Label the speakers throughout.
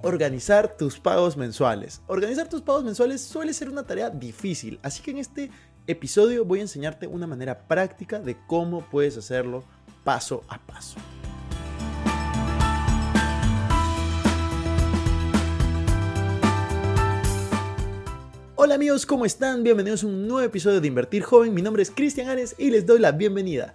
Speaker 1: ¿Cómo organizar tus pagos mensuales? Organizar tus pagos mensuales suele ser una tarea difícil, así que en este episodio voy a enseñarte una manera práctica de cómo puedes hacerlo paso a paso. Hola amigos, ¿cómo están? Bienvenidos a un nuevo episodio de Invertir Joven. Mi nombre es Cristian Ares y les doy la bienvenida.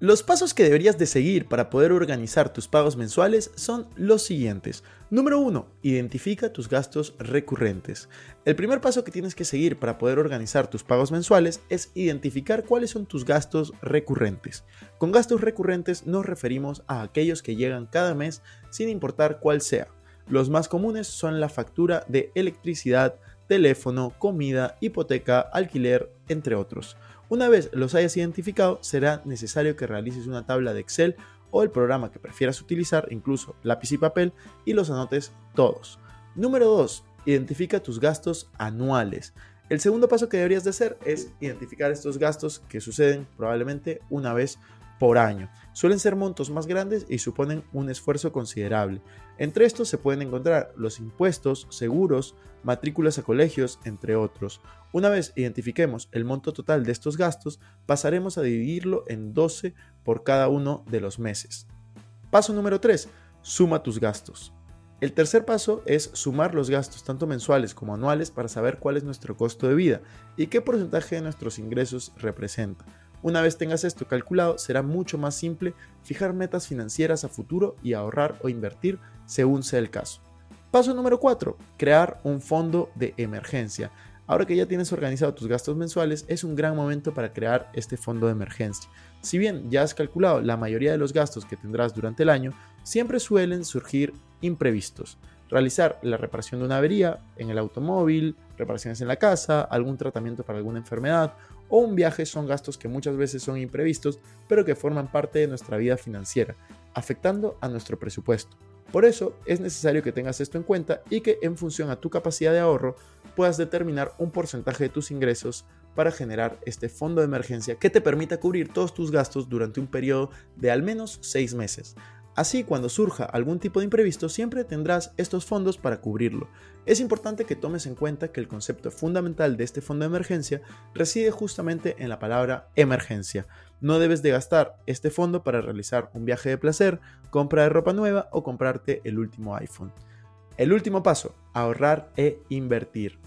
Speaker 1: Los pasos que deberías de seguir para poder organizar tus pagos mensuales son los siguientes. Número 1. Identifica tus gastos recurrentes. El primer paso que tienes que seguir para poder organizar tus pagos mensuales es identificar cuáles son tus gastos recurrentes. Con gastos recurrentes nos referimos a aquellos que llegan cada mes sin importar cuál sea. Los más comunes son la factura de electricidad, teléfono, comida, hipoteca, alquiler, entre otros. Una vez los hayas identificado, será necesario que realices una tabla de Excel o el programa que prefieras utilizar, incluso lápiz y papel, y los anotes todos. Número 2. Identifica tus gastos anuales. El segundo paso que deberías de hacer es identificar estos gastos que suceden probablemente una vez por año. Suelen ser montos más grandes y suponen un esfuerzo considerable. Entre estos se pueden encontrar los impuestos, seguros, matrículas a colegios, entre otros. Una vez identifiquemos el monto total de estos gastos, pasaremos a dividirlo en 12 por cada uno de los meses. Paso número 3. Suma tus gastos. El tercer paso es sumar los gastos tanto mensuales como anuales para saber cuál es nuestro costo de vida y qué porcentaje de nuestros ingresos representa. Una vez tengas esto calculado, será mucho más simple fijar metas financieras a futuro y ahorrar o invertir según sea el caso. Paso número 4. Crear un fondo de emergencia. Ahora que ya tienes organizado tus gastos mensuales, es un gran momento para crear este fondo de emergencia. Si bien ya has calculado la mayoría de los gastos que tendrás durante el año, siempre suelen surgir imprevistos. Realizar la reparación de una avería en el automóvil, reparaciones en la casa, algún tratamiento para alguna enfermedad o un viaje son gastos que muchas veces son imprevistos, pero que forman parte de nuestra vida financiera, afectando a nuestro presupuesto. Por eso es necesario que tengas esto en cuenta y que en función a tu capacidad de ahorro puedas determinar un porcentaje de tus ingresos para generar este fondo de emergencia que te permita cubrir todos tus gastos durante un periodo de al menos 6 meses. Así, cuando surja algún tipo de imprevisto, siempre tendrás estos fondos para cubrirlo. Es importante que tomes en cuenta que el concepto fundamental de este fondo de emergencia reside justamente en la palabra emergencia. No debes de gastar este fondo para realizar un viaje de placer, compra de ropa nueva o comprarte el último iPhone. El último paso, ahorrar e invertir.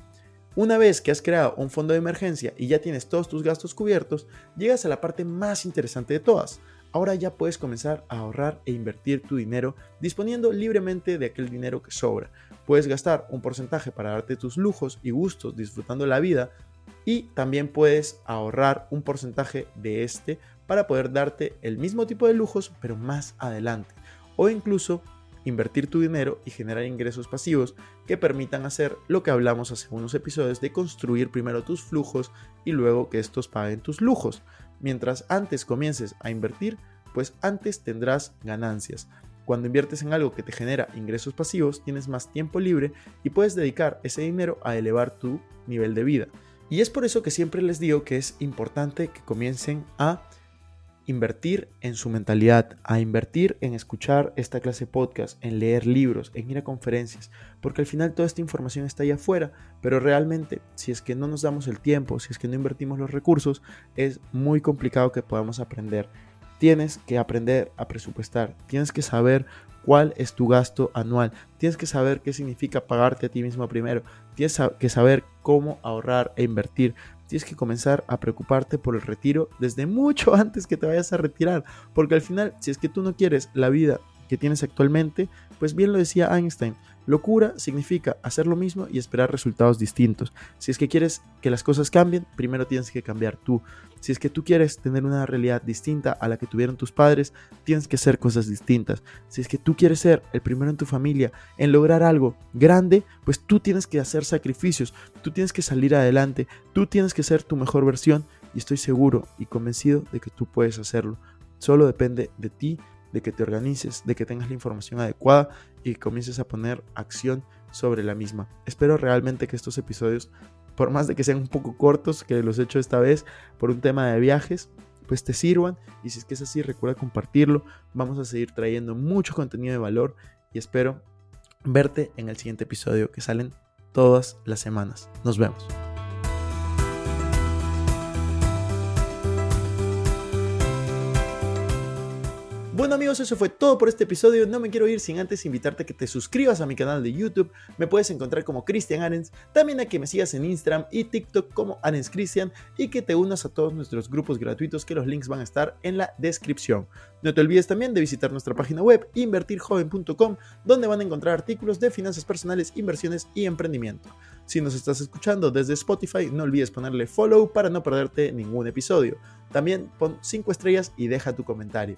Speaker 1: Una vez que has creado un fondo de emergencia y ya tienes todos tus gastos cubiertos, llegas a la parte más interesante de todas, ahora ya puedes comenzar a ahorrar e invertir tu dinero disponiendo libremente de aquel dinero que sobra. Puedes gastar un porcentaje para darte tus lujos y gustos disfrutando la vida y también puedes ahorrar un porcentaje de este para poder darte el mismo tipo de lujos pero más adelante o incluso invertir tu dinero y generar ingresos pasivos que permitan hacer lo que hablamos hace unos episodios de construir primero tus flujos y luego que estos paguen tus lujos. Mientras antes comiences a invertir, pues antes tendrás ganancias. Cuando inviertes en algo que te genera ingresos pasivos, tienes más tiempo libre y puedes dedicar ese dinero a elevar tu nivel de vida. Y es por eso que siempre les digo que es importante que comiencen a invertir en su mentalidad, a invertir en escuchar esta clase podcast, en leer libros, en ir a conferencias, porque al final toda esta información está allá afuera, pero realmente si es que no nos damos el tiempo, si es que no invertimos los recursos, es muy complicado que podamos aprender. Tienes que aprender a presupuestar, tienes que saber cuál es tu gasto anual, tienes que saber qué significa pagarte a ti mismo primero, tienes que saber cómo ahorrar e invertir, tienes que comenzar a preocuparte por el retiro desde mucho antes que te vayas a retirar, porque al final, si es que tú no quieres la vida que tienes actualmente, pues bien lo decía Einstein, locura significa hacer lo mismo y esperar resultados distintos. Si es que quieres que las cosas cambien, primero tienes que cambiar tú. Si es que tú quieres tener una realidad distinta a la que tuvieron tus padres, tienes que hacer cosas distintas. Si es que tú quieres ser el primero en tu familia en lograr algo grande, pues tú tienes que hacer sacrificios, tú tienes que salir adelante, tú tienes que ser tu mejor versión y estoy seguro y convencido de que tú puedes hacerlo. Solo depende de ti de que te organices, de que tengas la información adecuada y comiences a poner acción sobre la misma. Espero realmente que estos episodios, por más de que sean un poco cortos, que los he hecho esta vez por un tema de viajes, pues te sirvan y si es que es así, recuerda compartirlo. Vamos a seguir trayendo mucho contenido de valor y espero verte en el siguiente episodio que salen todas las semanas. Nos vemos. Bueno amigos, eso fue todo por este episodio. No me quiero ir sin antes invitarte a que te suscribas a mi canal de YouTube. Me puedes encontrar como Cristian Arens. También a que me sigas en Instagram y TikTok como Arens Cristian y que te unas a todos nuestros grupos gratuitos que los links van a estar en la descripción. No te olvides también de visitar nuestra página web invertirjoven.com donde van a encontrar artículos de finanzas personales, inversiones y emprendimiento. Si nos estás escuchando desde Spotify, no olvides ponerle follow para no perderte ningún episodio. También pon 5 estrellas y deja tu comentario.